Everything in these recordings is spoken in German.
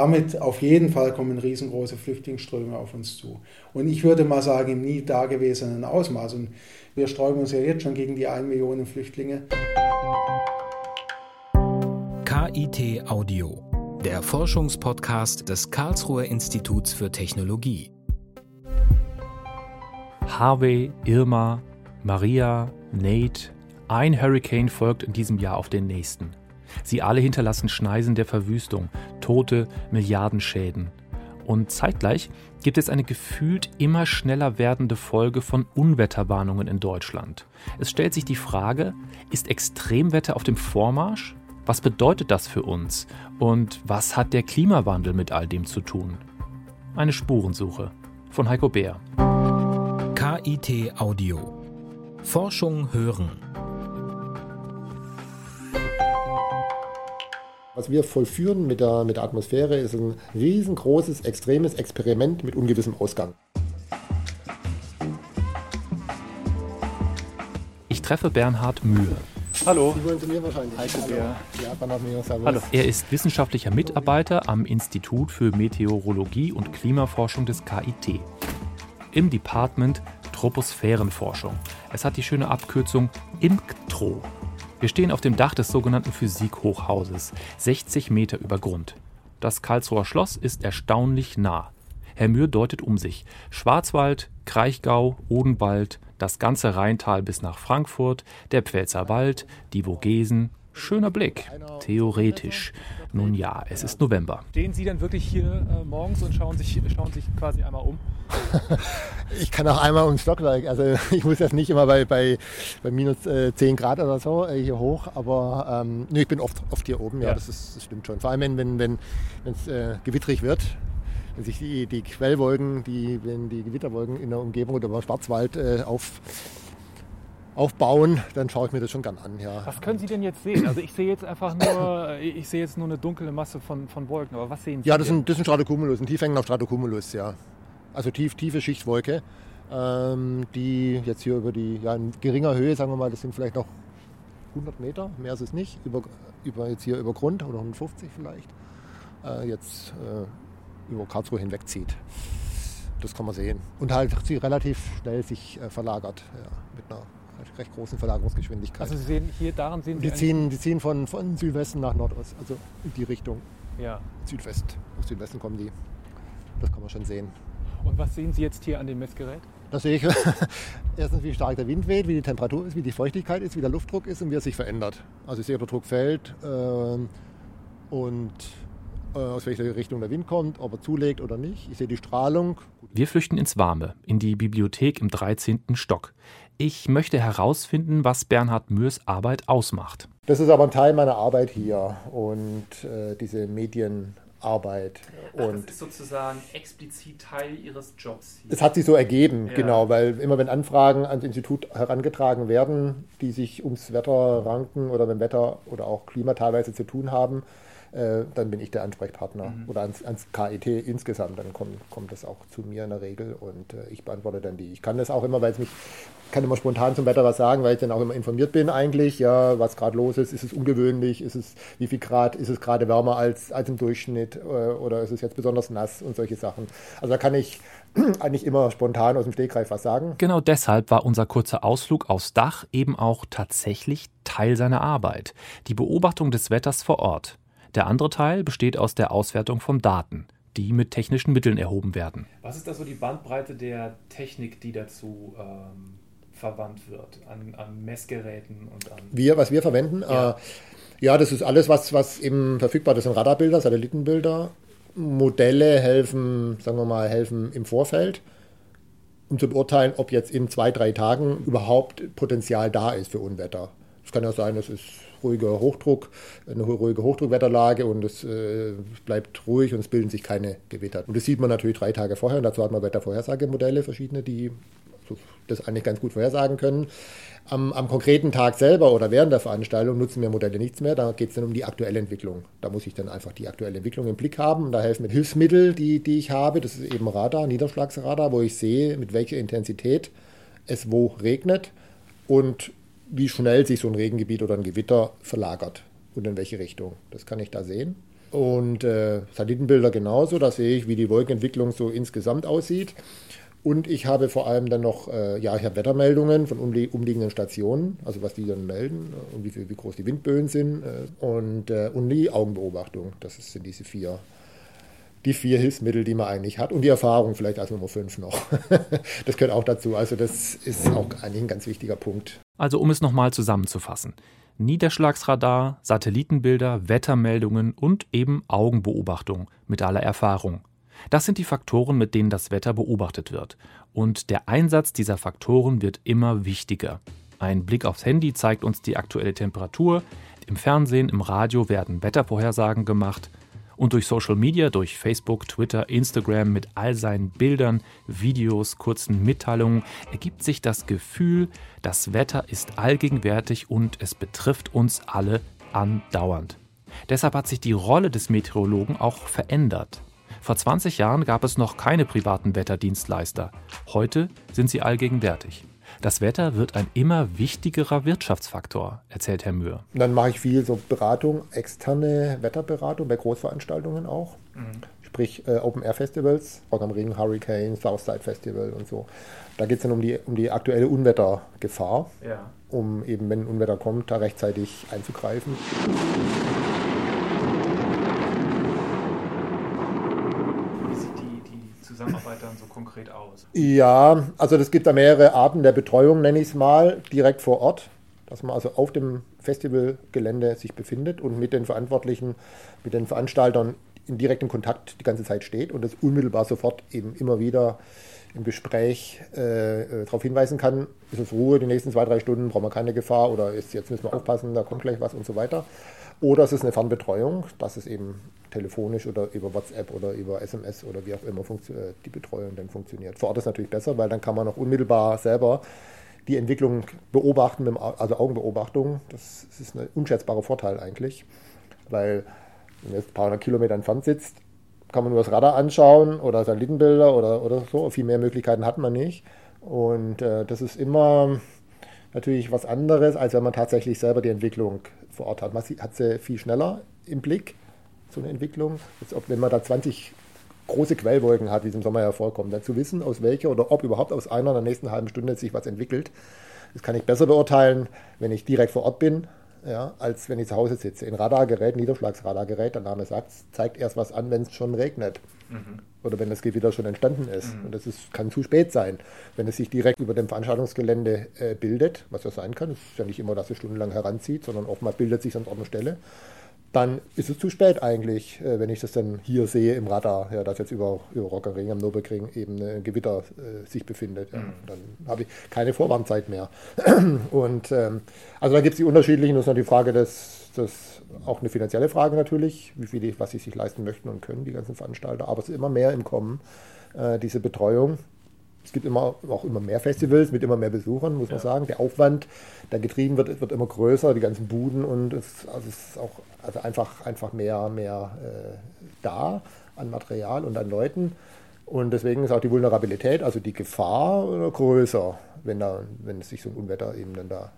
Damit auf jeden Fall kommen riesengroße Flüchtlingsströme auf uns zu. Und ich würde mal sagen, im nie dagewesenen Ausmaß. Und wir sträuben uns ja jetzt schon gegen die 1 Million Flüchtlinge. KIT Audio, der Forschungspodcast des Karlsruher Instituts für Technologie. Harvey, Irma, Maria, Nate, ein Hurricane folgt in diesem Jahr auf den nächsten. Sie alle hinterlassen Schneisen der Verwüstung, Tote, Milliardenschäden. Und zeitgleich gibt es eine gefühlt immer schneller werdende Folge von Unwetterwarnungen in Deutschland. Es stellt sich die Frage, ist Extremwetter auf dem Vormarsch? Was bedeutet das für uns? Und was hat der Klimawandel mit all dem zu tun? Eine Spurensuche von Heiko Bär. KIT Audio. Forschung hören. Was wir vollführen mit der, mit der Atmosphäre ist ein riesengroßes, extremes Experiment mit ungewissem Ausgang. Ich treffe Bernhard Mühe. Hallo. Sie wollen zu mir wahrscheinlich. Heiko Hallo. Bär. Ja, Bernhard Mühe, servus. Hallo. Er ist wissenschaftlicher Mitarbeiter am Institut für Meteorologie und Klimaforschung des KIT. Im Department Troposphärenforschung. Es hat die schöne Abkürzung IMCTRO. Wir stehen auf dem Dach des sogenannten Physikhochhauses, 60 Meter über Grund. Das Karlsruher Schloss ist erstaunlich nah. Herr Mühr deutet um sich. Schwarzwald, Kraichgau, Odenwald, das ganze Rheintal bis nach Frankfurt, der Pfälzerwald, die Vogesen. Schöner Blick. Theoretisch. Nun ja, es ist November. Stehen Sie dann wirklich hier äh, morgens und schauen sich, schauen sich quasi einmal um? Ich kann auch einmal ums Stockwerk. Also ich muss jetzt nicht immer bei, bei, bei minus äh, 10 Grad oder so äh, hier hoch, aber ähm, nee, ich bin oft, oft hier oben, ja, Ja. Das, ist, das stimmt schon. Vor allem, wenn es wenn, wenn, es äh, gewitterig wird, wenn sich die, die Quellwolken, die, wenn die Gewitterwolken in der Umgebung oder über Schwarzwald äh, auf, aufbauen, dann schaue ich mir das schon gern an. Ja. Was können Sie denn jetzt sehen? Also ich sehe jetzt einfach nur, ich sehe jetzt nur eine dunkle Masse von, von Wolken, aber was sehen Sie Ja, das sind, das sind Stratocumulus, ein tiefhängender Stratocumulus, ja. Also tief, tiefe Schichtwolke, ähm, die jetzt hier über die, ja, in geringer Höhe, sagen wir mal, das sind vielleicht noch 100 Meter, mehr ist es nicht, über, über jetzt hier über Grund oder 150 vielleicht, äh, jetzt äh, über Karlsruhe hinwegzieht. Das kann man sehen. Und halt sie relativ schnell sich äh, verlagert, ja, mit einer recht, recht großen Verlagerungsgeschwindigkeit. Also Sie sehen hier, daran sehen Sie die, ziehen, die ziehen von, von Südwesten nach Nordost, also in die Richtung. Ja. Südwest. Aus Südwesten kommen die. Das kann man schon sehen. Und was sehen Sie jetzt hier an dem Messgerät? Da sehe ich erstens, wie stark der Wind weht, wie die Temperatur ist, wie die Feuchtigkeit ist, wie der Luftdruck ist und wie er sich verändert. Also ich sehe, ob der Druck fällt ähm, und äh, aus welcher Richtung der Wind kommt, ob er zulegt oder nicht. Ich sehe die Strahlung. Wir flüchten ins Warme, in die Bibliothek im 13. Stock. Ich möchte herausfinden, was Bernhard Mührs Arbeit ausmacht. Das ist aber ein Teil meiner Arbeit hier und äh, diese Medienarbeit. Und ist sozusagen explizit Teil Ihres Jobs. Es hat sich so ergeben, Ja. genau, weil immer wenn Anfragen ans Institut herangetragen werden, die sich ums Wetter ranken oder mit dem Wetter oder auch Klima teilweise zu tun haben, äh, dann bin ich der Ansprechpartner Mhm. oder ans, ans KIT insgesamt. Dann kommt, kommt das auch zu mir in der Regel und äh, ich beantworte dann die. Ich kann das auch immer, weil es mich, ich kann immer spontan zum Wetter was sagen, weil ich dann auch immer informiert bin eigentlich, ja, was gerade los ist, ist es ungewöhnlich, ist es, wie viel Grad, ist es gerade wärmer als, als im Durchschnitt äh, oder ist es jetzt besonders nass und solche Sachen. Also da kann ich eigentlich immer spontan aus dem Stegreif was sagen. Genau deshalb war unser kurzer Ausflug aufs Dach eben auch tatsächlich Teil seiner Arbeit. Die Beobachtung des Wetters vor Ort. Der andere Teil besteht aus der Auswertung von Daten, die mit technischen Mitteln erhoben werden. Was ist da so die Bandbreite der Technik, die dazu ähm, verwandt wird? An, an Messgeräten und an. Wir, was wir verwenden, Ja. äh, ja, das ist alles, was, was eben verfügbar ist. Das sind Radarbilder, Satellitenbilder. Modelle helfen, sagen wir mal, helfen im Vorfeld, um zu beurteilen, ob jetzt in zwei, drei Tagen überhaupt Potenzial da ist für Unwetter. Es kann ja sein, es ist ruhiger Hochdruck, eine ruhige Hochdruckwetterlage und es äh, bleibt ruhig und es bilden sich keine Gewitter. Und das sieht man natürlich drei Tage vorher und dazu hat man Wettervorhersagemodelle, verschiedene, die das eigentlich ganz gut vorhersagen können. Am, am konkreten Tag selber oder während der Veranstaltung nutzen wir Modelle nichts mehr. Da geht es dann um die aktuelle Entwicklung. Da muss ich dann einfach die aktuelle Entwicklung im Blick haben. Und da helfen mir Hilfsmittel, die, die ich habe. Das ist eben Radar, Niederschlagsradar, wo ich sehe, mit welcher Intensität es wo regnet und wie schnell sich so ein Regengebiet oder ein Gewitter verlagert und in welche Richtung. Das kann ich da sehen. Und äh, Satellitenbilder genauso, da sehe ich, wie die Wolkenentwicklung so insgesamt aussieht. Und ich habe vor allem dann noch, äh, ja, ich habe Wettermeldungen von umlie umliegenden Stationen, also was die dann melden äh, und wie, wie groß die Windböen sind äh, und, äh, und die Augenbeobachtung. Das sind diese vier, die vier Hilfsmittel, die man eigentlich hat und die Erfahrung vielleicht als Nummer fünf noch. das gehört auch dazu. Also das ist auch eigentlich ein ganz wichtiger Punkt. Also um es nochmal zusammenzufassen. Niederschlagsradar, Satellitenbilder, Wettermeldungen und eben Augenbeobachtung mit aller Erfahrung. Das sind die Faktoren, mit denen das Wetter beobachtet wird. Und der Einsatz dieser Faktoren wird immer wichtiger. Ein Blick aufs Handy zeigt uns die aktuelle Temperatur, im Fernsehen, im Radio werden Wettervorhersagen gemacht und durch Social Media, durch Facebook, Twitter, Instagram mit all seinen Bildern, Videos, kurzen Mitteilungen ergibt sich das Gefühl, das Wetter ist allgegenwärtig und es betrifft uns alle andauernd. Deshalb hat sich die Rolle des Meteorologen auch verändert. Vor 20 Jahren gab es noch keine privaten Wetterdienstleister. Heute sind sie allgegenwärtig. Das Wetter wird ein immer wichtigerer Wirtschaftsfaktor, erzählt Herr Mühr. Dann mache ich viel so Beratung, externe Wetterberatung bei Großveranstaltungen auch. Mhm. Sprich äh, Open Air Festivals, Rock am Ring, Hurricane, Southside Festival und so. Da geht es dann um die, um die aktuelle Unwettergefahr, ja. um eben, wenn ein Unwetter kommt, da rechtzeitig einzugreifen. dann so konkret aus? Ja, also es gibt da mehrere Arten der Betreuung, nenne ich es mal, direkt vor Ort, dass man also auf dem Festivalgelände sich befindet und mit den Verantwortlichen, mit den Veranstaltern in direktem Kontakt die ganze Zeit steht und das unmittelbar sofort eben immer wieder im Gespräch äh, äh darauf hinweisen kann, ist es Ruhe, die nächsten zwei, drei Stunden brauchen wir keine Gefahr oder ist, jetzt müssen wir aufpassen, da kommt gleich was und so weiter. Oder es ist eine Fernbetreuung, dass es eben telefonisch oder über WhatsApp oder über SMS oder wie auch immer äh, die Betreuung dann funktioniert. Vor Ort ist natürlich besser, weil dann kann man auch unmittelbar selber die Entwicklung beobachten, also Augenbeobachtung. Das ist ein unschätzbarer Vorteil eigentlich, weil wenn man jetzt ein paar hundert Kilometer entfernt sitzt, kann man nur das Radar anschauen oder Satellitenbilder oder, oder so. Viel mehr Möglichkeiten hat man nicht. Und äh, das ist immer natürlich was anderes, als wenn man tatsächlich selber die Entwicklung vor Ort hat. Man hat sie viel schneller im Blick, so eine Entwicklung. Als ob, wenn man da 20 große Quellwolken hat, wie es im Sommer ja vorkommt, dann zu wissen, aus welcher oder ob überhaupt aus einer in der nächsten halben Stunde sich was entwickelt, das kann ich besser beurteilen, wenn ich direkt vor Ort bin, ja, als wenn ich zu Hause sitze. Ein Radargerät, Niederschlagsradargerät, der Name sagt, zeigt erst was an, wenn es schon regnet. Mhm. Oder wenn das Gewitter schon entstanden ist. Mhm. Und das ist, kann zu spät sein. Wenn es sich direkt über dem Veranstaltungsgelände äh, bildet, was ja sein kann, es ist ja nicht immer, dass es stundenlang heranzieht, sondern oftmals bildet sich an Ort und Stelle, dann ist es zu spät eigentlich, äh, wenn ich das dann hier sehe im Radar, ja, dass jetzt über, über Rockering am Nürburgring eben ein Gewitter äh, sich befindet. Ja. Mhm. Dann habe ich keine Vorwarnzeit mehr. Und ähm, also da gibt es die unterschiedlichen, das ist noch die Frage des, des, auch eine finanzielle Frage natürlich, wie viel, was sie sich leisten möchten und können, die ganzen Veranstalter, aber es ist immer mehr im Kommen, äh, diese Betreuung. Es gibt immer, auch immer mehr Festivals mit immer mehr Besuchern, muss ja. man sagen. Der Aufwand, der getrieben wird, wird immer größer, die ganzen Buden und es, also es ist auch also einfach, einfach mehr, mehr äh, da an Material und an Leuten. Und deswegen ist auch die Vulnerabilität, also die Gefahr größer, wenn, da, wenn sich so ein Unwetter eben dann da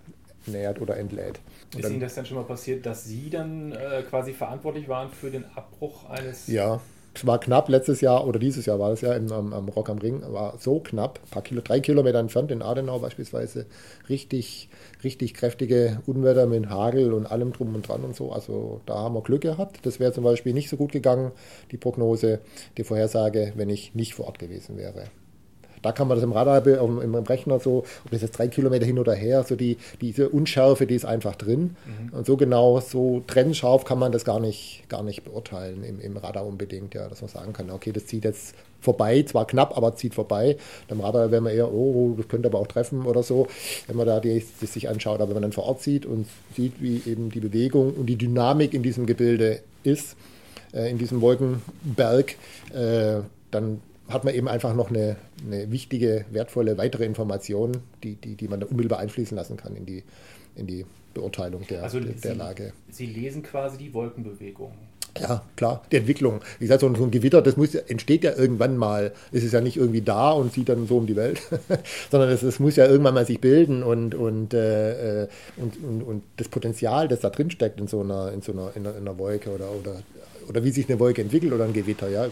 nähert oder entlädt. Und ist dann, Ihnen das dann schon mal passiert, dass Sie dann äh, quasi verantwortlich waren für den Abbruch eines ja war knapp letztes Jahr oder dieses Jahr war es ja im, am, am, Rock am Ring, war so knapp, paar Kilo, drei Kilometer entfernt in Adenau beispielsweise, richtig, richtig kräftige Unwetter mit Hagel und allem drum und dran und so. Also da haben wir Glück gehabt. Das wäre zum Beispiel nicht so gut gegangen, die Prognose, die Vorhersage, wenn ich nicht vor Ort gewesen wäre. Da kann man das im Radar, im Rechner so, ob das jetzt drei Kilometer hin oder her, so die, diese Unschärfe, die ist einfach drin. Mhm. Und so genau, so trennscharf kann man das gar nicht, gar nicht beurteilen im, im Radar unbedingt, ja, dass man sagen kann, okay, das zieht jetzt vorbei, zwar knapp, aber zieht vorbei. Beim Radar wäre man eher, oh, das könnte aber auch treffen oder so, wenn man da die, das sich anschaut. Aber wenn man dann vor Ort sieht und sieht, wie eben die Bewegung und die Dynamik in diesem Gebilde ist, äh, in diesem Wolkenberg, äh, dann hat man eben einfach noch eine, eine wichtige, wertvolle weitere Information, die, die, die man da unmittelbar einfließen lassen kann in die, in die Beurteilung der, also der, der Lage. Sie lesen quasi die Wolkenbewegung. Ja, klar, die Entwicklung. Wie gesagt, so ein, so ein Gewitter, das muss, entsteht ja irgendwann mal. Es ist ja nicht irgendwie da und zieht dann so um die Welt, sondern es, es, muss ja irgendwann mal sich bilden und, und, äh, und, und, und, das Potenzial, das da drin steckt in so einer, in so einer, in einer, in einer Wolke oder, oder oder wie sich eine Wolke entwickelt oder ein Gewitter. Ja.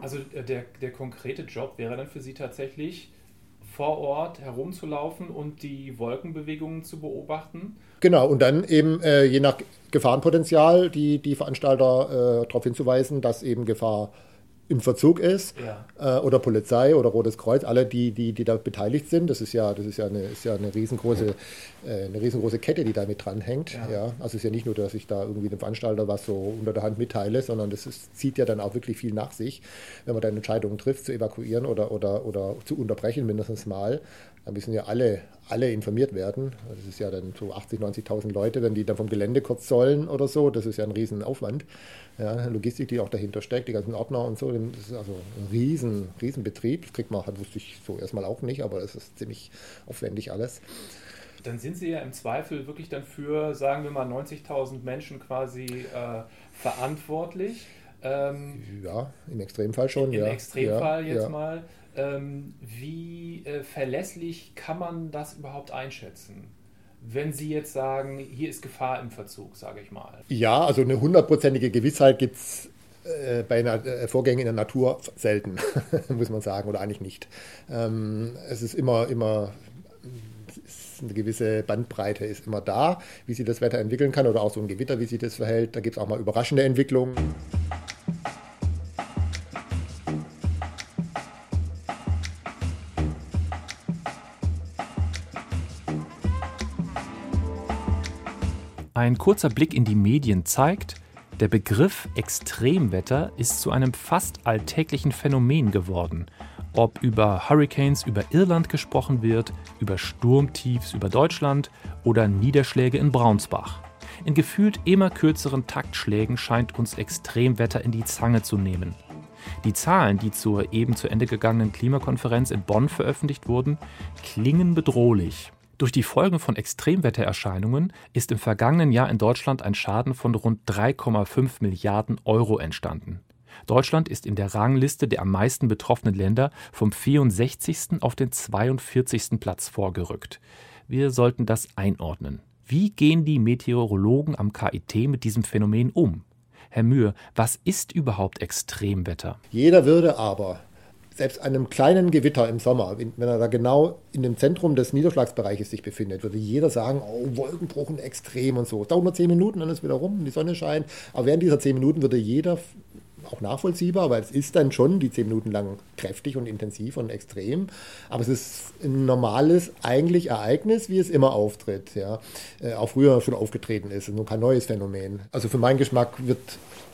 Also äh, der, der konkrete Job wäre dann für Sie tatsächlich vor Ort herumzulaufen und die Wolkenbewegungen zu beobachten. Genau, und dann eben äh, je nach Gefahrenpotenzial die, die Veranstalter äh, darauf hinzuweisen, dass eben Gefahr im Verzug ist ja. äh, oder Polizei oder Rotes Kreuz, alle die, die, die da beteiligt sind. Das ist ja, das ist ja eine, ist ja eine riesengroße, äh, eine riesengroße Kette, die da mit dranhängt. Ja. ja. Also es ist ja nicht nur, dass ich da irgendwie dem Veranstalter was so unter der Hand mitteile, sondern das ist, zieht ja dann auch wirklich viel nach sich, wenn man dann Entscheidungen trifft, zu evakuieren oder, oder, oder zu unterbrechen mindestens mal. Da müssen ja alle, alle informiert werden. Das ist ja dann so 80.000, 90.000 Leute, wenn die dann vom Gelände kurz sollen oder so. Das ist ja ein Riesenaufwand. Ja, Logistik, die auch dahinter steckt, die ganzen Ordner und so. Das ist also ein riesen, Riesenbetrieb. Das kriegt man, das wusste ich so erstmal auch nicht, aber es ist ziemlich aufwendig alles. Dann sind Sie ja im Zweifel wirklich dann für, sagen wir mal, 90.000 Menschen quasi äh, verantwortlich. Ähm, ja, im Extremfall schon. Im ja. Extremfall ja, jetzt ja. mal. Ähm, wie äh, verlässlich kann man das überhaupt einschätzen? Wenn Sie jetzt sagen, hier ist Gefahr im Verzug, sage ich mal. Ja, also eine hundertprozentige Gewissheit gibt es äh, bei einer, äh, Vorgängen in der Natur selten, muss man sagen, oder eigentlich nicht. Ähm, es ist immer, immer eine gewisse Bandbreite ist immer da, wie sich das Wetter entwickeln kann oder auch so ein Gewitter, wie sich das verhält. Da gibt es auch mal überraschende Entwicklungen. Ein kurzer Blick in die Medien zeigt, der Begriff Extremwetter ist zu einem fast alltäglichen Phänomen geworden. Ob über Hurricanes über Irland gesprochen wird, über Sturmtiefs über Deutschland oder Niederschläge in Braunsbach. In gefühlt immer kürzeren Taktschlägen scheint uns Extremwetter in die Zange zu nehmen. Die Zahlen, die zur eben zu Ende gegangenen Klimakonferenz in Bonn veröffentlicht wurden, klingen bedrohlich. Durch die Folgen von Extremwettererscheinungen ist im vergangenen Jahr in Deutschland ein Schaden von rund 3,5 Milliarden Euro entstanden. Deutschland ist in der Rangliste der am meisten betroffenen Länder vom 64. auf den 42. Platz vorgerückt. Wir sollten das einordnen. Wie gehen die Meteorologen am KIT mit diesem Phänomen um? Herr Mühe, was ist überhaupt Extremwetter? Jeder würde aber selbst einem kleinen Gewitter im Sommer, wenn er da genau in dem Zentrum des Niederschlagsbereiches sich befindet, würde jeder sagen, oh, Wolkenbruch und extrem und so. Es dauert nur zehn Minuten, dann ist wieder rum, die Sonne scheint. Aber während dieser zehn Minuten würde jeder auch nachvollziehbar, weil es ist dann schon die zehn Minuten lang kräftig und intensiv und extrem. Aber es ist ein normales eigentlich Ereignis, wie es immer auftritt. Ja. Äh, auch früher schon aufgetreten ist. Nur kein neues Phänomen. Also für meinen Geschmack wird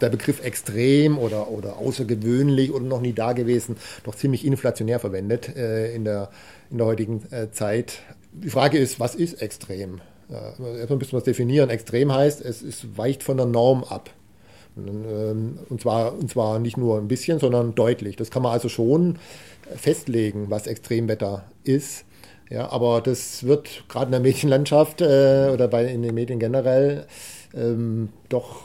der Begriff extrem oder, oder außergewöhnlich oder noch nie da gewesen doch ziemlich inflationär verwendet äh, in, der, in der heutigen äh, Zeit. Die Frage ist, was ist extrem? Ja, erstmal ein bisschen was definieren. Extrem heißt, es ist, weicht von der Norm ab. Ähm, und zwar, und zwar nicht nur ein bisschen, sondern deutlich. Das kann man also schon festlegen, was Extremwetter ist. Ja, aber das wird gerade in der Medienlandschaft äh, oder bei, in den Medien generell ähm, doch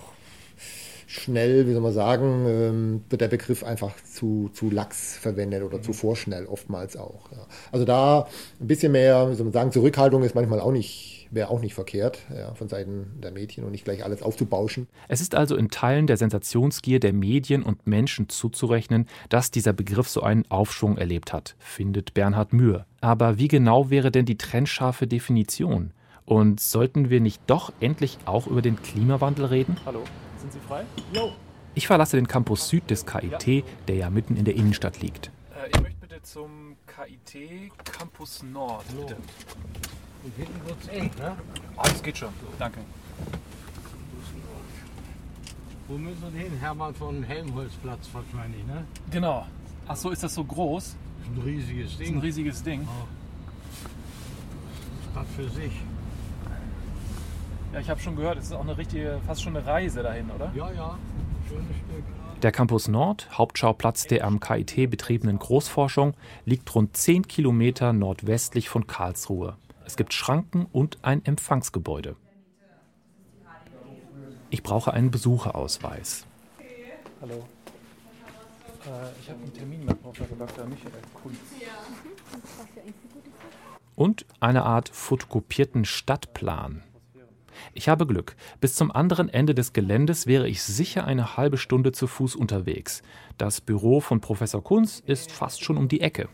schnell, wie soll man sagen, ähm, wird der Begriff einfach zu, zu lax verwendet oder mhm. zu vorschnell oftmals auch. Ja. Also da ein bisschen mehr, wie soll man sagen, Zurückhaltung ist manchmal auch nicht wäre auch nicht verkehrt ja, von Seiten der Medien und nicht gleich alles aufzubauschen. Es ist also in Teilen der Sensationsgier der Medien und Menschen zuzurechnen, dass dieser Begriff so einen Aufschwung erlebt hat, findet Bernhard Mühe. Aber wie genau wäre denn die trennscharfe Definition? Und sollten wir nicht doch endlich auch über den Klimawandel reden? Hallo, sind Sie frei? Jo. Ich verlasse den Campus Süd des KIT, ja. der ja mitten in der Innenstadt liegt. Äh, ich möchte bitte zum KIT Campus Nord, bitte. Und hinten wird es eng, ne? Ah, das geht schon. Danke. Wo müssen wir hin? Hermann von Helmholtzplatz wahrscheinlich, ne? Genau. Ach so, ist das so groß? Das ist ein riesiges Ding. Das ist ein riesiges Ding. Oh. Stadt für sich. Ja, ich habe schon gehört, es ist auch eine richtige, fast schon eine Reise dahin, oder? Ja, ja. Schönes Stück. Der Campus Nord, Hauptschauplatz der am KIT betriebenen Großforschung, liegt rund 10 Kilometer nordwestlich von Karlsruhe. Es gibt Schranken und ein Empfangsgebäude. Ich brauche einen Besucherausweis. Hallo. Äh, ich habe einen Termin mit Frau Dr. Michael Kunz. und eine Art fotokopierten Stadtplan. Ich habe Glück. Bis zum anderen Ende des Geländes wäre ich sicher eine halbe Stunde zu Fuß unterwegs. Das Büro von Professor Kunz ist fast schon um die Ecke.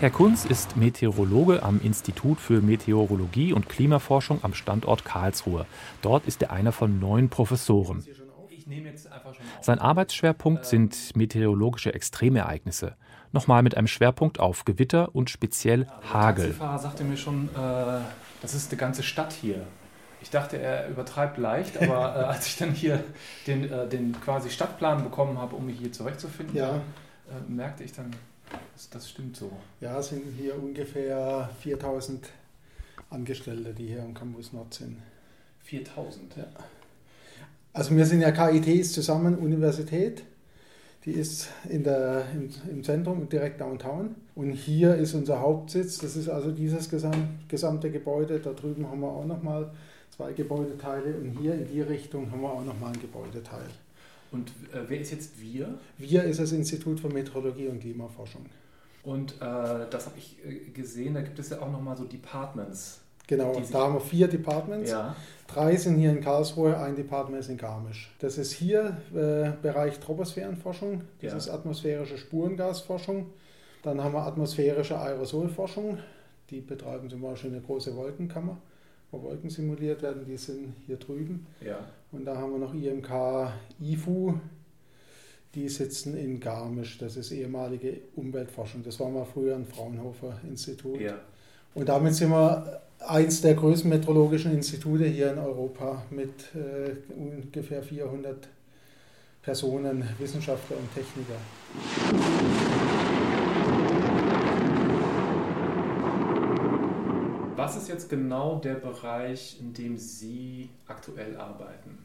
Herr Kunz ist Meteorologe am Institut für Meteorologie und Klimaforschung am Standort Karlsruhe. Dort ist er einer von neun Professoren. Sein Arbeitsschwerpunkt sind meteorologische Extremereignisse. Nochmal mit einem Schwerpunkt auf Gewitter und speziell Hagel. Der Taxifahrer sagte mir schon, äh, das ist die ganze Stadt hier. Ich dachte, er übertreibt leicht, aber äh, als ich dann hier den, äh, den quasi Stadtplan bekommen habe, um mich hier zurechtzufinden, Ja. äh, merkte ich dann, das, das stimmt so. Ja, es sind hier ungefähr 4000 Angestellte, die hier am Campus Nord sind. 4000. Ja. Also wir sind ja KIT zusammen Universität. Die ist in der, im, im Zentrum, direkt downtown. Und hier ist unser Hauptsitz. Das ist also dieses gesam, gesamte Gebäude. Da drüben haben wir auch nochmal zwei Gebäudeteile. Und hier in die Richtung haben wir auch nochmal ein Gebäudeteil. Und äh, wer ist jetzt wir? Wir ist das Institut für Meteorologie und Klimaforschung. Und äh, das habe ich äh, gesehen, da gibt es ja auch nochmal so Departments. Genau, Die und sich- da haben wir vier Departments. Ja. Drei sind hier in Karlsruhe, ein Department ist in Garmisch. Das ist hier äh, Bereich Troposphärenforschung, das Ja. ist atmosphärische Spurengasforschung. Dann haben wir atmosphärische Aerosolforschung, die betreiben zum Beispiel eine große Wolkenkammer, wo Wolken simuliert werden, die sind hier drüben. Ja. Und da haben wir noch IMK IFU, die sitzen in Garmisch, das ist ehemalige Umweltforschung. Das war mal früher ein Fraunhofer Institut. ja. Und damit sind wir eins der größten meteorologischen Institute hier in Europa mit äh, ungefähr 400 Personen, Wissenschaftler und Techniker. Was ist jetzt genau der Bereich, in dem Sie aktuell arbeiten?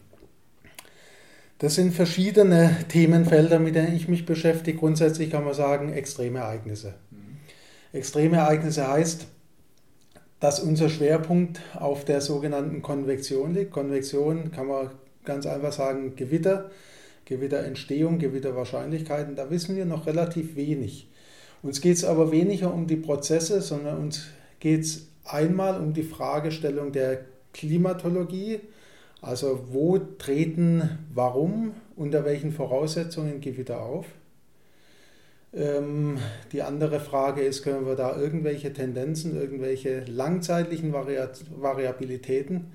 Das sind verschiedene Themenfelder, mit denen ich mich beschäftige. Grundsätzlich kann man sagen, extreme Ereignisse. Extreme Ereignisse heißt, dass unser Schwerpunkt auf der sogenannten Konvektion liegt. Konvektion kann man ganz einfach sagen, Gewitter, Gewitterentstehung, Gewitterwahrscheinlichkeiten. Da wissen wir noch relativ wenig. Uns geht es aber weniger um die Prozesse, sondern uns geht es einmal um die Fragestellung der Klimatologie, also wo treten, warum, unter welchen Voraussetzungen Gewitter auf. Ähm, die andere Frage ist, können wir da irgendwelche Tendenzen, irgendwelche langzeitlichen Variabilitäten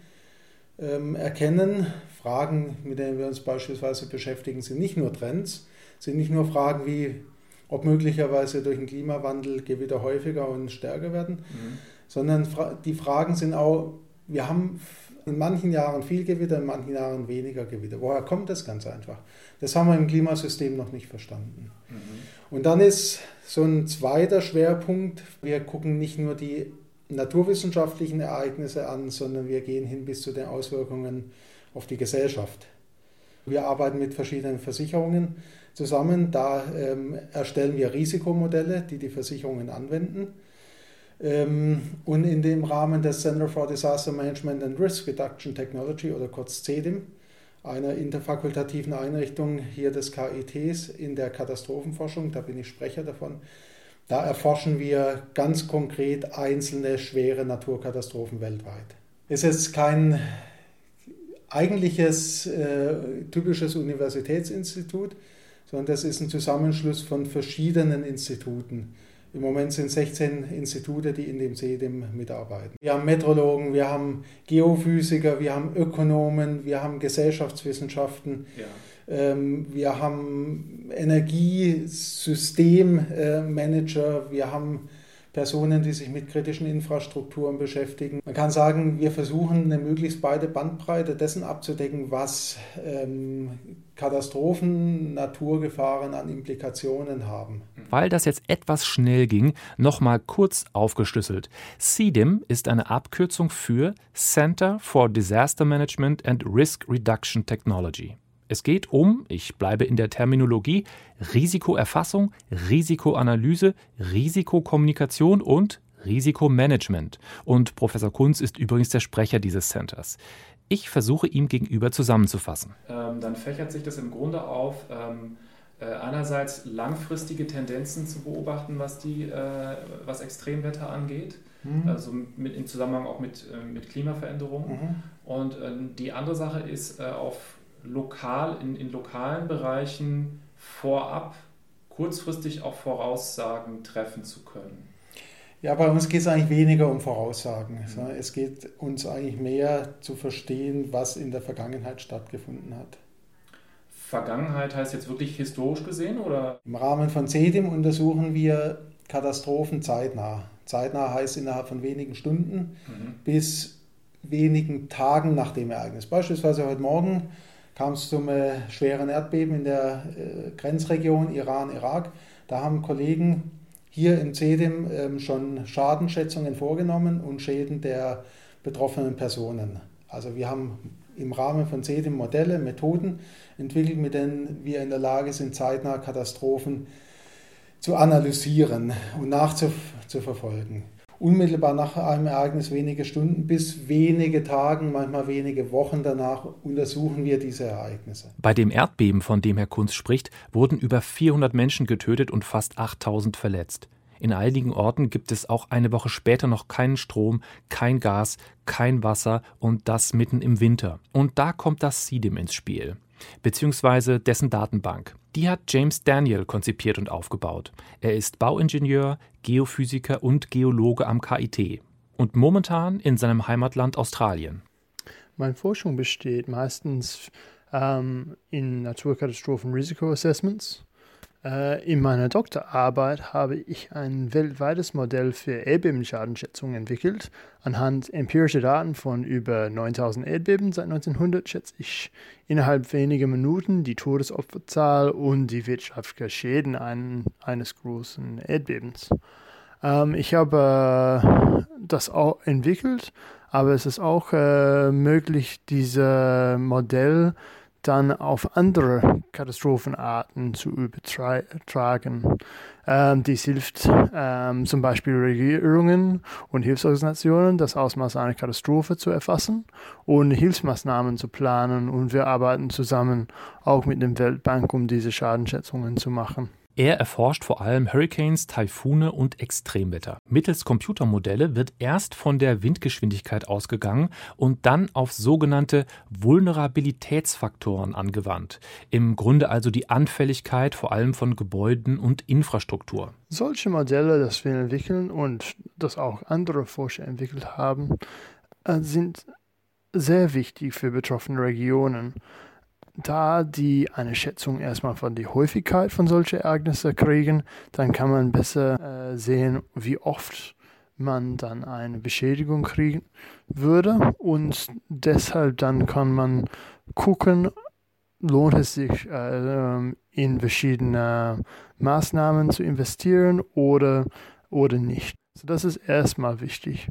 ähm, erkennen? Fragen, mit denen wir uns beispielsweise beschäftigen, sind nicht nur Trends, sind nicht nur Fragen wie, ob möglicherweise durch den Klimawandel Gewitter häufiger und stärker werden, sondern fra die Fragen sind auch, wir haben in manchen Jahren viel Gewitter, in manchen Jahren weniger Gewitter. Woher kommt das ganz einfach? Das haben wir im Klimasystem noch nicht verstanden. Und dann ist so ein zweiter Schwerpunkt, wir gucken nicht nur die naturwissenschaftlichen Ereignisse an, sondern wir gehen hin bis zu den Auswirkungen auf die Gesellschaft. Wir arbeiten mit verschiedenen Versicherungen zusammen. Da ähm, erstellen wir Risikomodelle, die die Versicherungen anwenden. Ähm, und in dem Rahmen des Center for Disaster Management and Risk Reduction Technology oder kurz CEDIM, einer interfakultativen Einrichtung hier des KITs in der Katastrophenforschung, da bin ich Sprecher davon, da erforschen wir ganz konkret einzelne schwere Naturkatastrophen weltweit. Es ist kein eigentliches äh, typisches Universitätsinstitut, sondern das ist ein Zusammenschluss von verschiedenen Instituten. Im Moment sind 16 Institute, die in dem CEDIM mitarbeiten. Wir haben Meteorologen, wir haben Geophysiker, wir haben Ökonomen, wir haben Gesellschaftswissenschaften, Ja. ähm, wir haben Energiesystemmanager, wir haben Personen, die sich mit kritischen Infrastrukturen beschäftigen. Man kann sagen, wir versuchen eine möglichst breite Bandbreite dessen abzudecken, was ähm, Katastrophen, Naturgefahren an Implikationen haben. Weil das jetzt etwas schnell ging, nochmal kurz aufgeschlüsselt. CDIM ist eine Abkürzung für Center for Disaster Management and Risk Reduction Technology. Es geht um, ich bleibe in der Terminologie, Risikoerfassung, Risikoanalyse, Risikokommunikation und Risikomanagement. Und Professor Kunz ist übrigens der Sprecher dieses Centers. Ich versuche ihm gegenüber zusammenzufassen. Ähm, dann fächert sich das im Grunde auf ähm, äh, einerseits langfristige Tendenzen zu beobachten, was, die, äh, was Extremwetter angeht, mhm. also mit, im Zusammenhang auch mit, äh, mit Klimaveränderungen. Mhm. Und ähm, die andere Sache ist, äh, auf lokal, in, in lokalen Bereichen vorab kurzfristig auch Voraussagen treffen zu können. Ja, bei uns geht es eigentlich weniger um Voraussagen. Mhm. Es geht uns eigentlich mehr zu verstehen, was in der Vergangenheit stattgefunden hat. Vergangenheit heißt jetzt wirklich historisch gesehen oder? Im Rahmen von CEDIM untersuchen wir Katastrophen zeitnah. Zeitnah heißt innerhalb von wenigen Stunden mhm. bis wenigen Tagen nach dem Ereignis. Beispielsweise heute Morgen kam es zum äh, schweren Erdbeben in der äh, Grenzregion Iran-Irak. Da haben Kollegen hier im CEDIM ähm, schon Schadenschätzungen vorgenommen und Schäden der betroffenen Personen. Also wir haben im Rahmen von CEDIM Modelle, Methoden entwickelt, mit denen wir in der Lage sind, zeitnah Katastrophen zu analysieren und nachzuverfolgen unmittelbar nach einem Ereignis, wenige Stunden bis wenige Tagen, manchmal wenige Wochen danach untersuchen wir diese Ereignisse. Bei dem Erdbeben, von dem Herr Kunz spricht, wurden über 400 Menschen getötet und fast 8000 verletzt. In einigen Orten gibt es auch eine Woche später noch keinen Strom, kein Gas, kein Wasser und das mitten im Winter. Und da kommt das SIDIM ins Spiel beziehungsweise dessen Datenbank. Die hat James Daniel konzipiert und aufgebaut. Er ist Bauingenieur, Geophysiker und Geologe am KIT und momentan in seinem Heimatland Australien. Meine Forschung besteht meistens ähm, in Naturkatastrophen-Risiko-Assessments in meiner Doktorarbeit habe ich ein weltweites Modell für Erdbebenschadenschätzung entwickelt. Anhand empirischer Daten von über 9000 Erdbeben seit 1900 schätze ich innerhalb weniger Minuten die Todesopferzahl und die wirtschaftlichen Schäden ein, eines großen Erdbebens. Ähm, ich habe äh, das auch entwickelt, aber es ist auch äh, möglich, dieses Modell dann auf andere Katastrophenarten zu übertragen. Ähm, dies hilft ähm, zum Beispiel Regierungen und Hilfsorganisationen, das Ausmaß einer Katastrophe zu erfassen und Hilfsmaßnahmen zu planen. Und wir arbeiten zusammen auch mit dem Weltbank, um diese Schadenschätzungen zu machen. Er erforscht vor allem Hurricanes, Taifune und Extremwetter. Mittels Computermodelle wird erst von der Windgeschwindigkeit ausgegangen und dann auf sogenannte Vulnerabilitätsfaktoren angewandt. Im Grunde also die Anfälligkeit vor allem von Gebäuden und Infrastruktur. Solche Modelle, das wir entwickeln und das auch andere Forscher entwickelt haben, äh, sind sehr wichtig für betroffene Regionen da die eine Schätzung erstmal von der Häufigkeit von solchen Ereignissen kriegen, dann kann man besser äh, sehen, wie oft man dann eine Beschädigung kriegen würde und deshalb dann kann man gucken, lohnt es sich äh, in verschiedene Maßnahmen zu investieren oder, oder nicht. So, das ist erstmal wichtig.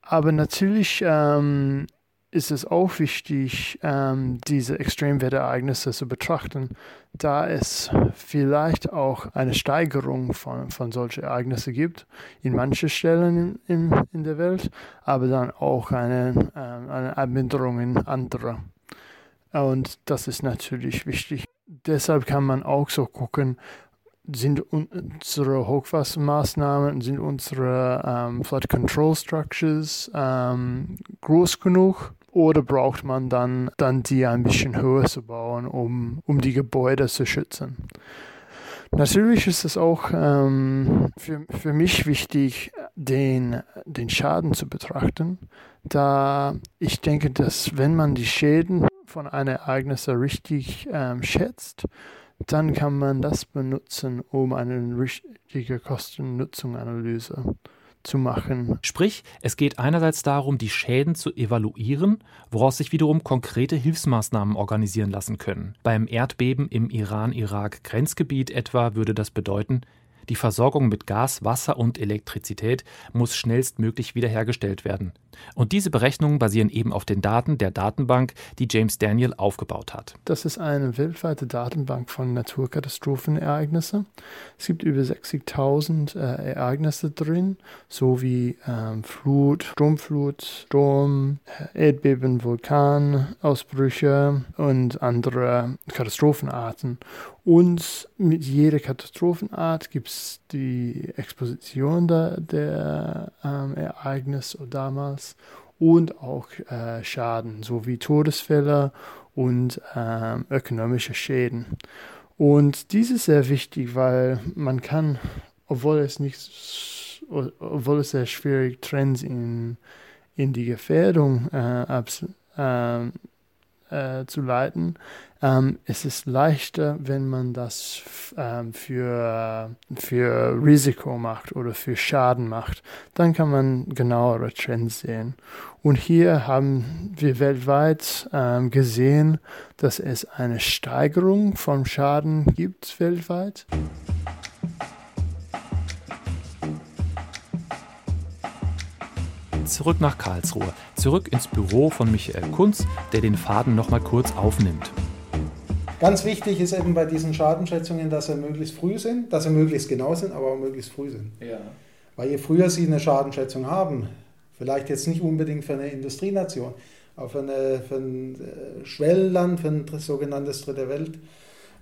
Aber natürlich ähm, ist es auch wichtig, ähm, diese Extremwetterereignisse zu betrachten, da es vielleicht auch eine Steigerung von, von solchen Ereignissen gibt in manchen Stellen in, in der Welt, aber dann auch eine, ähm, eine Abminderung in andere. Und das ist natürlich wichtig. Deshalb kann man auch so gucken, sind unsere Hochwassermaßnahmen, sind unsere ähm, Flood Control Structures ähm, groß genug oder braucht man dann, dann die ein bisschen höher zu bauen, um, um die Gebäude zu schützen? Natürlich ist es auch ähm, für, für mich wichtig, den, den Schaden zu betrachten, da ich denke, dass wenn man die Schäden von einem Ereignis richtig ähm, schätzt, dann kann man das benutzen, um eine richtige Kosten-Nutzung-Analyse zu machen. Sprich, es geht einerseits darum, die Schäden zu evaluieren, woraus sich wiederum konkrete Hilfsmaßnahmen organisieren lassen können. Beim Erdbeben im Iran-Irak-Grenzgebiet etwa würde das bedeuten, die Versorgung mit Gas, Wasser und Elektrizität muss schnellstmöglich wiederhergestellt werden. Und diese Berechnungen basieren eben auf den Daten der Datenbank, die James Daniel aufgebaut hat. Das ist eine weltweite Datenbank von Naturkatastrophenereignissen. Es gibt über 60.000 äh, Ereignisse drin, sowie ähm, Flut, Stromflut, Sturm, äh, Erdbeben, Vulkanausbrüche und andere Katastrophenarten. Und mit jeder Katastrophenart gibt es die Exposition der, der ähm, Ereignis damals und auch äh, Schaden sowie Todesfälle und ähm, ökonomische Schäden. Und dies ist sehr wichtig, weil man kann, obwohl es nicht, obwohl es sehr schwierig Trends in, in die Gefährdung äh, abs, äh, zu leiten. Ähm, es ist leichter, wenn man das ähm, für, für Risiko macht oder für Schaden macht. Dann kann man genauere Trends sehen. Und hier haben wir weltweit ähm, gesehen, dass es eine Steigerung vom Schaden gibt weltweit. Zurück nach Karlsruhe, zurück ins Büro von Michael Kunz, der den Faden nochmal kurz aufnimmt. Ganz wichtig ist eben bei diesen Schadenschätzungen, dass sie möglichst früh sind, dass sie möglichst genau sind, aber auch möglichst früh sind. Ja. Weil je früher Sie eine Schadenschätzung haben, vielleicht jetzt nicht unbedingt für eine Industrienation, aber für, eine, für ein äh, Schwellenland, für ein sogenanntes Dritte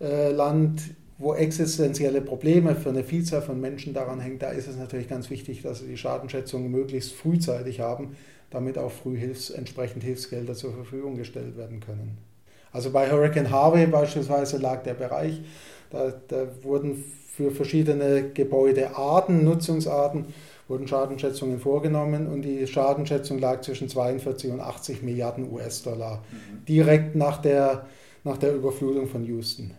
Weltland, wo existenzielle Probleme für eine Vielzahl von Menschen daran hängen, da ist es natürlich ganz wichtig, dass Sie die Schadenschätzung möglichst frühzeitig haben, damit auch früh Hilfs-, entsprechend Hilfsgelder zur Verfügung gestellt werden können. Also bei Hurricane Harvey beispielsweise lag der Bereich, da, da wurden für verschiedene Gebäudearten, Nutzungsarten, wurden Schadenschätzungen vorgenommen und die Schadenschätzung lag zwischen 42 und 80 Milliarden US-Dollar, mhm. direkt nach der, nach der Überflutung von Houston.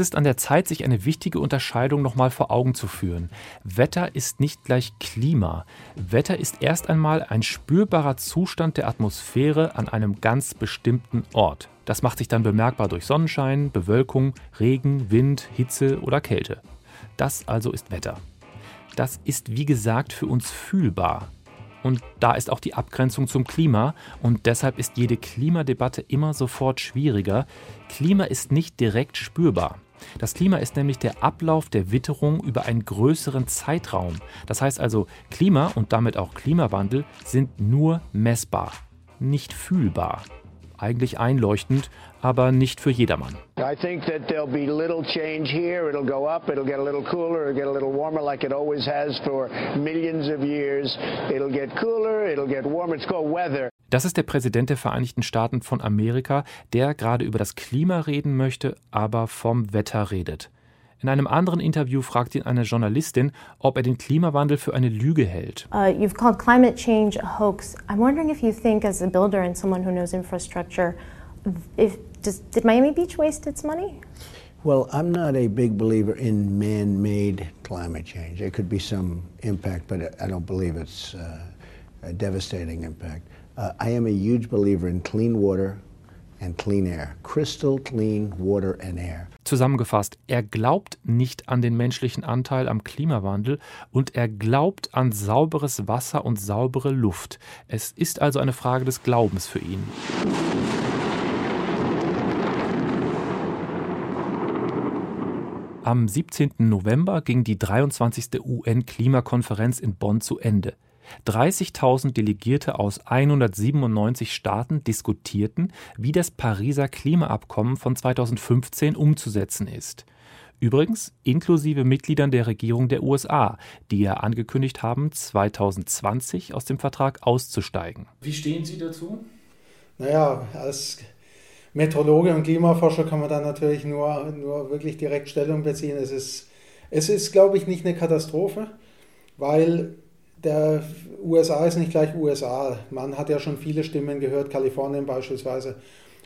Ist an der Zeit, sich eine wichtige Unterscheidung nochmal vor Augen zu führen. Wetter ist nicht gleich Klima. Wetter ist erst einmal ein spürbarer Zustand der Atmosphäre an einem ganz bestimmten Ort. Das macht sich dann bemerkbar durch Sonnenschein, Bewölkung, Regen, Wind, Hitze oder Kälte. Das also ist Wetter. Das ist wie gesagt für uns fühlbar. Und da ist auch die Abgrenzung zum Klima und deshalb ist jede Klimadebatte immer sofort schwieriger. Klima ist nicht direkt spürbar. Das Klima ist nämlich der Ablauf der Witterung über einen größeren Zeitraum. Das heißt also, Klima und damit auch Klimawandel sind nur messbar, nicht fühlbar eigentlich einleuchtend, aber nicht für jedermann. I think that there'll be little change here. It'll go up, it'll get a little cooler, it'll get a little warmer like it always has for millions of years. It'll get cooler, it'll get warmer. It's called weather. Das ist der Präsident der Vereinigten Staaten von Amerika, der gerade über das Klima reden möchte, aber vom Wetter redet. In einem anderen Interview fragt ihn eine Journalistin, ob er den Klimawandel für eine Lüge hält. Uh, you've called climate change a hoax. I'm wondering if you think, as a builder and someone who knows infrastructure, if does, did Miami Beach waste its money? Well, I'm not a big believer in man-made climate change. There could be some impact, but I don't believe it's uh, a devastating impact. Uh, I am a huge believer in clean water, and clean air. Crystal clean water and air. Zusammengefasst, er glaubt nicht an den menschlichen Anteil am Klimawandel und er glaubt an sauberes Wasser und saubere Luft. Es ist also eine Frage des Glaubens für ihn. Am 17. November ging die 23. UN-Klimakonferenz in Bonn zu Ende. 30.000 Delegierte aus 197 Staaten diskutierten, wie das Pariser Klimaabkommen von 2015 umzusetzen ist. Übrigens inklusive Mitgliedern der Regierung der USA, die ja angekündigt haben, 2020 aus dem Vertrag auszusteigen. Wie stehen Sie dazu? Naja, als Meteorologe und Klimaforscher kann man da natürlich nur, nur wirklich direkt Stellung beziehen. Es ist, es ist, glaube ich, nicht eine Katastrophe, weil der USA ist nicht gleich USA. Man hat ja schon viele Stimmen gehört, Kalifornien beispielsweise,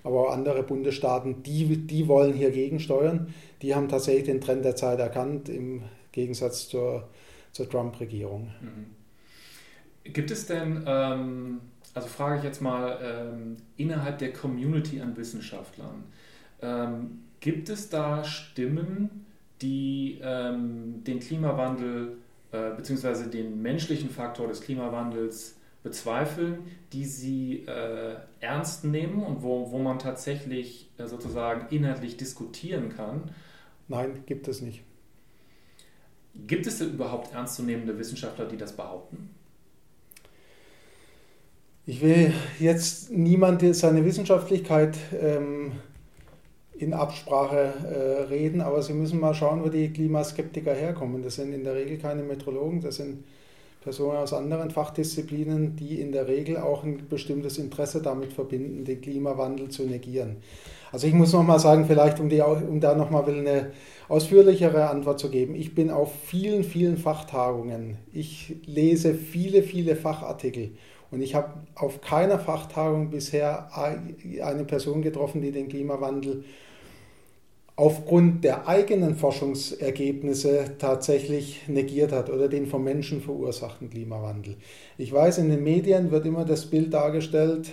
aber auch andere Bundesstaaten, die, die wollen hier gegensteuern. Die haben tatsächlich den Trend der Zeit erkannt, im Gegensatz zur, zur Trump-Regierung. Mhm. Gibt es denn, ähm, also frage ich jetzt mal, ähm, innerhalb der Community an Wissenschaftlern, ähm, gibt es da Stimmen, die ähm, den Klimawandel äh, bzw. den menschlichen Faktor des Klimawandels bezweifeln, die sie äh, ernst nehmen und wo, wo man tatsächlich äh, sozusagen inhaltlich diskutieren kann? Nein, gibt es nicht. Gibt es denn überhaupt ernstzunehmende Wissenschaftler, die das behaupten? Ich will jetzt niemand seine Wissenschaftlichkeit ähm, in Absprache äh, reden, aber Sie müssen mal schauen, wo die Klimaskeptiker herkommen. Das sind in der Regel keine Metrologen, das sind Personen aus anderen Fachdisziplinen, die in der Regel auch ein bestimmtes Interesse damit verbinden, den Klimawandel zu negieren. Also ich muss nochmal sagen, vielleicht um, die, um da nochmal eine ausführlichere Antwort zu geben. Ich bin auf vielen, vielen Fachtagungen. Ich lese viele, viele Fachartikel. Und ich habe auf keiner Fachtagung bisher eine Person getroffen, die den Klimawandel aufgrund der eigenen Forschungsergebnisse tatsächlich negiert hat oder den vom Menschen verursachten Klimawandel. Ich weiß, in den Medien wird immer das Bild dargestellt,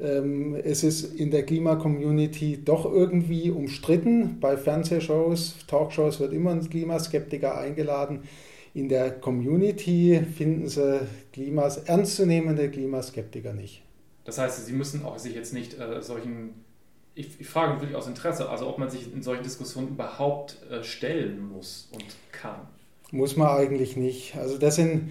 ähm, es ist in der Klimacommunity doch irgendwie umstritten. Bei Fernsehshows, Talkshows wird immer ein Klimaskeptiker eingeladen in der Community finden sie Klimas, ernstzunehmende Klimaskeptiker nicht. Das heißt, Sie müssen auch sich jetzt nicht äh, solchen, ich, ich, frage wirklich aus Interesse, also ob man sich in solchen Diskussionen überhaupt äh, stellen muss und kann. Muss man eigentlich nicht. Also das sind,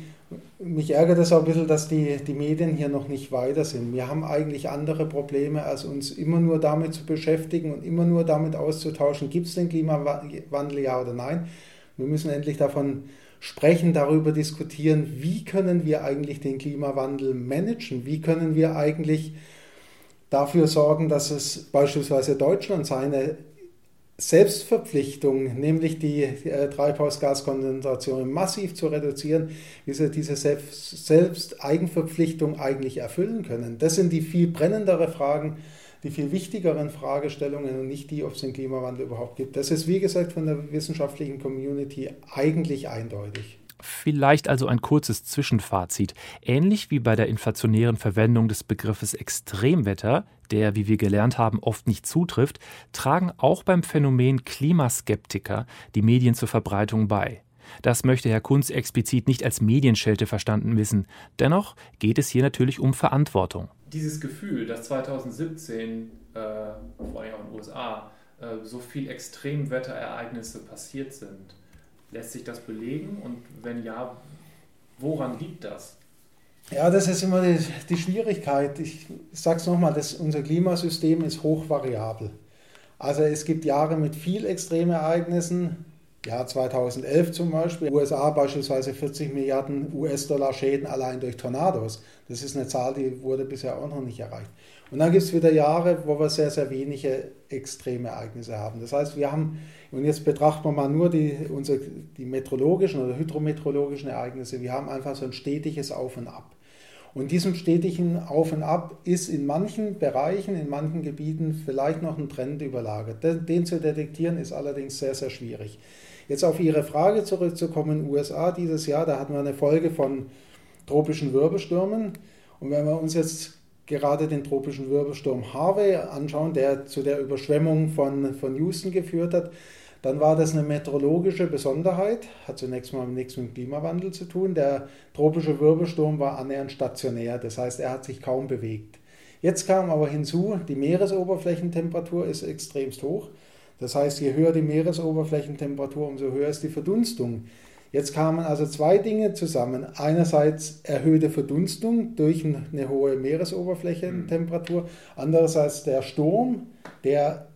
mich ärgert es auch ein bisschen, dass die, die Medien hier noch nicht weiter sind. Wir haben eigentlich andere Probleme, als uns immer nur damit zu beschäftigen und immer nur damit auszutauschen, gibt es den Klimawandel ja oder nein. Wir müssen endlich davon sprechen, darüber diskutieren, wie können wir eigentlich den Klimawandel managen, wie können wir eigentlich dafür sorgen, dass es beispielsweise Deutschland seine Selbstverpflichtung, nämlich die äh, Treibhausgaskonzentration massiv zu reduzieren, wie sie diese Selbsteigenverpflichtung eigentlich erfüllen können. Das sind die viel brennendere Fragen, die viel wichtigeren Fragestellungen und nicht die, ob es den Klimawandel überhaupt gibt. Das ist, wie gesagt, von der wissenschaftlichen Community eigentlich eindeutig. Vielleicht also ein kurzes Zwischenfazit. Ähnlich wie bei der inflationären Verwendung des Begriffes Extremwetter, der, wie wir gelernt haben, oft nicht zutrifft, tragen auch beim Phänomen Klimaskeptiker die Medien zur Verbreitung bei. Das möchte Herr Kunz explizit nicht als Medienschelte verstanden wissen. Dennoch geht es hier natürlich um Verantwortung dieses Gefühl, dass 2017, äh, vor allem in den USA, äh, so viel Extremwetterereignisse passiert sind, lässt sich das belegen? Und wenn ja, woran liegt das? Ja, das ist immer die, die Schwierigkeit. Ich sage es nochmal, unser Klimasystem ist hochvariabel. Also es gibt Jahre mit viel Extremereignissen, Jahr 2011 zum Beispiel, USA beispielsweise 40 Milliarden US-Dollar Schäden allein durch Tornados. Das ist eine Zahl, die wurde bisher auch noch nicht erreicht. Und dann gibt es wieder Jahre, wo wir sehr, sehr wenige extreme Ereignisse haben. Das heißt, wir haben, und jetzt betrachten wir mal nur die, unsere, die meteorologischen oder hydrometeorologischen Ereignisse, wir haben einfach so ein stetiges Auf und Ab. Und diesem stetigen Auf und Ab ist in manchen Bereichen, in manchen Gebieten vielleicht noch ein Trend überlagert. Den zu detektieren ist allerdings sehr, sehr schwierig. Jetzt auf Ihre Frage zurückzukommen, USA dieses Jahr, da hatten wir eine Folge von tropischen Wirbelstürmen. Und wenn wir uns jetzt gerade den tropischen Wirbelsturm Harvey anschauen, der zu der Überschwemmung von, von Houston geführt hat, dann war das eine meteorologische Besonderheit, hat zunächst mal nichts mit dem Klimawandel zu tun. Der tropische Wirbelsturm war annähernd stationär, das heißt, er hat sich kaum bewegt. Jetzt kam aber hinzu, die Meeresoberflächentemperatur ist extremst hoch. Das heißt, je höher die Meeresoberflächentemperatur, umso höher ist die Verdunstung. Jetzt kamen also zwei Dinge zusammen. Einerseits erhöhte Verdunstung durch eine hohe Meeresoberflächentemperatur, andererseits der Sturm, der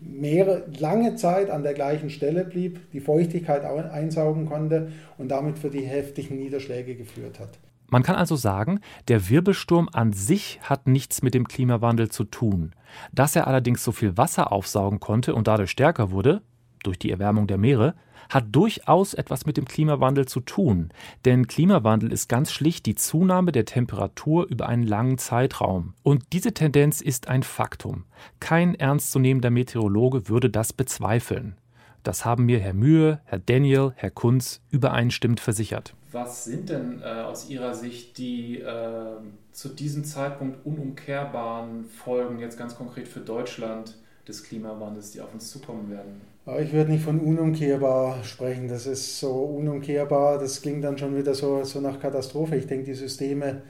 mehrere, lange Zeit an der gleichen Stelle blieb, die Feuchtigkeit einsaugen konnte und damit für die heftigen Niederschläge geführt hat. Man kann also sagen, der Wirbelsturm an sich hat nichts mit dem Klimawandel zu tun. Dass er allerdings so viel Wasser aufsaugen konnte und dadurch stärker wurde, durch die Erwärmung der Meere, hat durchaus etwas mit dem Klimawandel zu tun. Denn Klimawandel ist ganz schlicht die Zunahme der Temperatur über einen langen Zeitraum. Und diese Tendenz ist ein Faktum. Kein ernstzunehmender Meteorologe würde das bezweifeln. Das haben mir Herr Mühe, Herr Daniel, Herr Kunz übereinstimmend versichert. Was sind denn äh, aus Ihrer Sicht die äh, zu diesem Zeitpunkt unumkehrbaren Folgen jetzt ganz konkret für Deutschland des Klimawandels, die auf uns zukommen werden? Ich würde nicht von unumkehrbar sprechen. Das ist so unumkehrbar, das klingt dann schon wieder so, so nach Katastrophe. Ich denke, die Systeme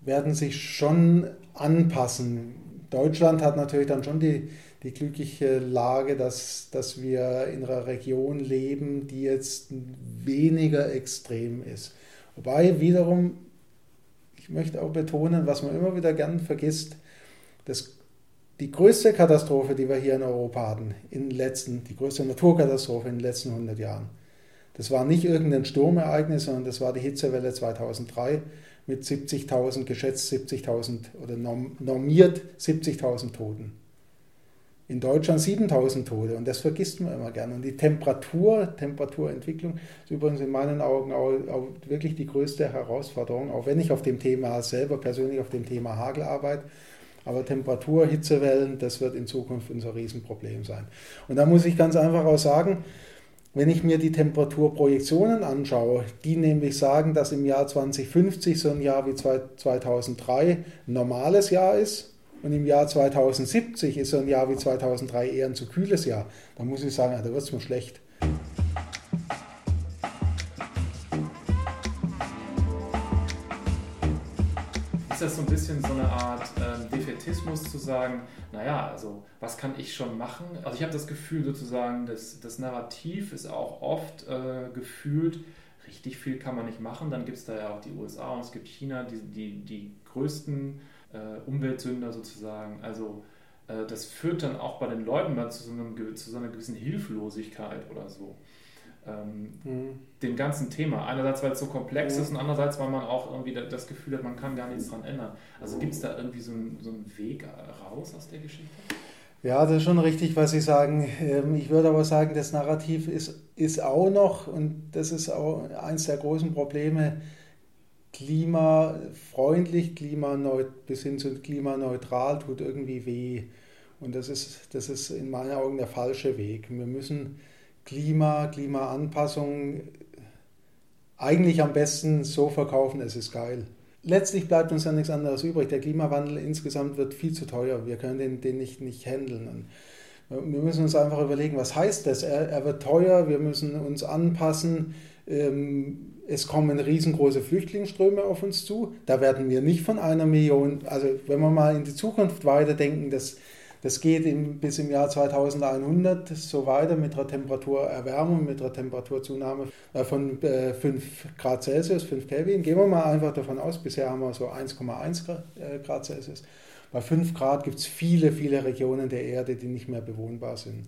werden sich schon anpassen. Deutschland hat natürlich dann schon die, die glückliche Lage, dass, dass wir in einer Region leben, die jetzt weniger extrem ist. Wobei wiederum, ich möchte auch betonen, was man immer wieder gern vergisst, das die größte Katastrophe, die wir hier in Europa hatten, in den letzten, die größte Naturkatastrophe in den letzten 100 Jahren, das war nicht irgendein Sturmereignis, sondern das war die Hitzewelle 2003 mit 70.000, geschätzt 70.000 oder normiert 70.000 Toten. In Deutschland 7.000 Tote und das vergisst man immer gerne. Und die Temperatur, Temperaturentwicklung ist übrigens in meinen Augen auch, auch wirklich die größte Herausforderung, auch wenn ich auf dem Thema selber persönlich auf dem Thema Hagel arbeite aber Temperatur, Hitzewellen, das wird in Zukunft unser Riesenproblem sein. Und da muss ich ganz einfach auch sagen, wenn ich mir die Temperaturprojektionen anschaue, die nämlich sagen, dass im Jahr 2050 so ein Jahr wie 2003 ein normales Jahr ist und im Jahr 2070 ist so ein Jahr wie 2003 eher ein zu kühles Jahr, dann muss ich sagen, da wird es mir schlecht. ist das so ein bisschen so eine Art ähm, Defetismus zu sagen, naja, also was kann ich schon machen? Also ich habe das Gefühl sozusagen, dass das Narrativ ist auch oft äh, gefühlt, richtig viel kann man nicht machen. Dann gibt es da ja auch die USA und es gibt China, die, die, die größten äh, Umweltsünder sozusagen. Also äh, das führt dann auch bei den Leuten dann zu so, einem, zu so einer gewissen Hilflosigkeit oder so ähm, mhm. dem ganzen Thema. Einerseits, weil es so komplex mhm. ist und andererseits, weil man auch irgendwie das Gefühl hat, man kann gar nichts dran ändern. Also gibt es da irgendwie so einen, so einen Weg raus aus der Geschichte? Ja, das ist schon richtig, was Sie sagen. Ähm, ich würde aber sagen, das Narrativ ist, ist auch noch, und das ist auch eines der großen Probleme, klimafreundlich, bis hin zu klimaneutral tut irgendwie weh. Und das ist, das ist in meinen Augen der falsche Weg. Wir müssen Klima, Klimaanpassung eigentlich am besten so verkaufen, es ist geil. Letztlich bleibt uns ja nichts anderes übrig. Der Klimawandel insgesamt wird viel zu teuer. Wir können den, den nicht, nicht handeln. wir müssen uns einfach überlegen, was heißt das? Er, er wird teuer, wir müssen uns anpassen. Ähm, es kommen riesengroße Flüchtlingsströme auf uns zu. Da werden wir nicht von einer Million, also wenn wir mal in die Zukunft weiterdenken, das, das geht im, bis im Jahr 2100 so weiter mit einer Temperaturerwärmung, mit einer Temperaturzunahme äh, von 5 äh, Grad Celsius, 5 Kelvin. Gehen wir mal einfach davon aus, bisher haben wir so 1,1 äh, Grad Celsius. Bei 5 Grad gibt es viele, viele Regionen der Erde, die nicht mehr bewohnbar sind.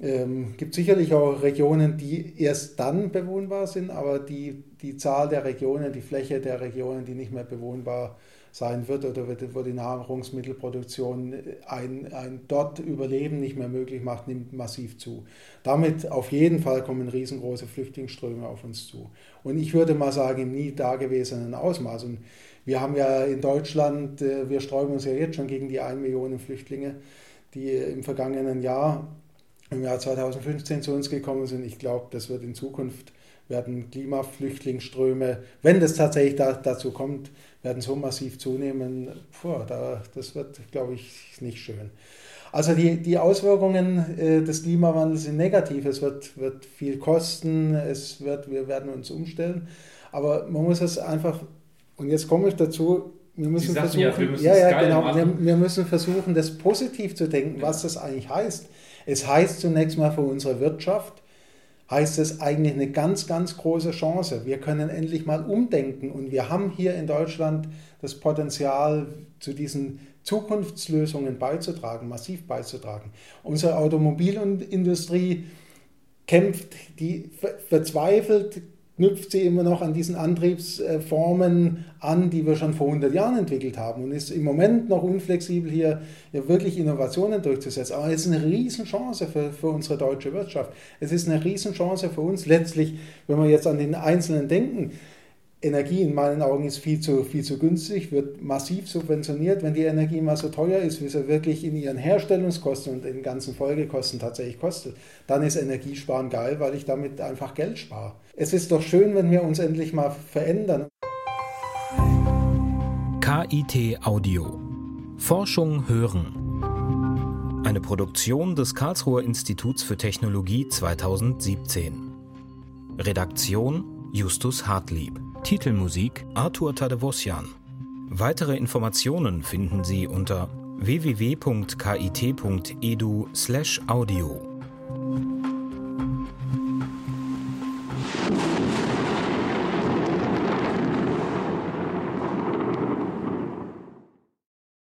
Ähm, gibt sicherlich auch Regionen, die erst dann bewohnbar sind, aber die, die Zahl der Regionen, die Fläche der Regionen, die nicht mehr bewohnbar sein wird oder wo die Nahrungsmittelproduktion ein, ein dort Überleben nicht mehr möglich macht, nimmt massiv zu. Damit auf jeden Fall kommen riesengroße Flüchtlingsströme auf uns zu. Und ich würde mal sagen, im nie dagewesenen Ausmaß. Und wir haben ja in Deutschland, äh, wir sträuben uns ja jetzt schon gegen die 1 Million Flüchtlinge, die im vergangenen Jahr, im Jahr 2015 zu uns gekommen sind. Ich glaube, das wird in Zukunft werden Klimaflüchtlingsströme, wenn das tatsächlich da, dazu kommt, werden so massiv zunehmen. Puh, da, das wird, glaube ich, nicht schön. Also die, die Auswirkungen äh, des Klimawandels sind negativ. Es wird, wird viel kosten, es wird, wir werden uns umstellen. Aber man muss es einfach, und jetzt komme ich dazu, wir müssen versuchen, ja, wir müssen ja, ja, genau, wir, wir, müssen versuchen, das positiv zu denken, was das eigentlich heißt. Es heißt zunächst mal für unsere Wirtschaft, heißt es eigentlich eine ganz, ganz große Chance. Wir können endlich mal umdenken und wir haben hier in Deutschland das Potenzial, zu diesen Zukunftslösungen beizutragen, massiv beizutragen. Unsere Automobilindustrie kämpft, die verzweifelt knüpft sie immer noch an diesen Antriebsformen an, die wir schon vor 100 Jahren entwickelt haben und ist im Moment noch unflexibel hier wirklich Innovationen durchzusetzen. Aber es ist eine Riesenchance für, für unsere deutsche Wirtschaft. Es ist eine Riesenchance für uns letztlich, wenn wir jetzt an den Einzelnen denken, Energie in meinen Augen ist viel zu, viel zu günstig, wird massiv subventioniert. Wenn die Energie mal so teuer ist, wie sie wirklich in ihren Herstellungskosten und in ganzen Folgekosten tatsächlich kostet, dann ist Energiesparen geil, weil ich damit einfach Geld spare. Es ist doch schön, wenn wir uns endlich mal verändern. KIT Audio. Forschung hören. Eine Produktion des Karlsruher Instituts für Technologie 2017. Redaktion Justus Hartlieb. Titelmusik Arthur Tadevosjan. Weitere Informationen finden Sie unter www.kit.edu/audio.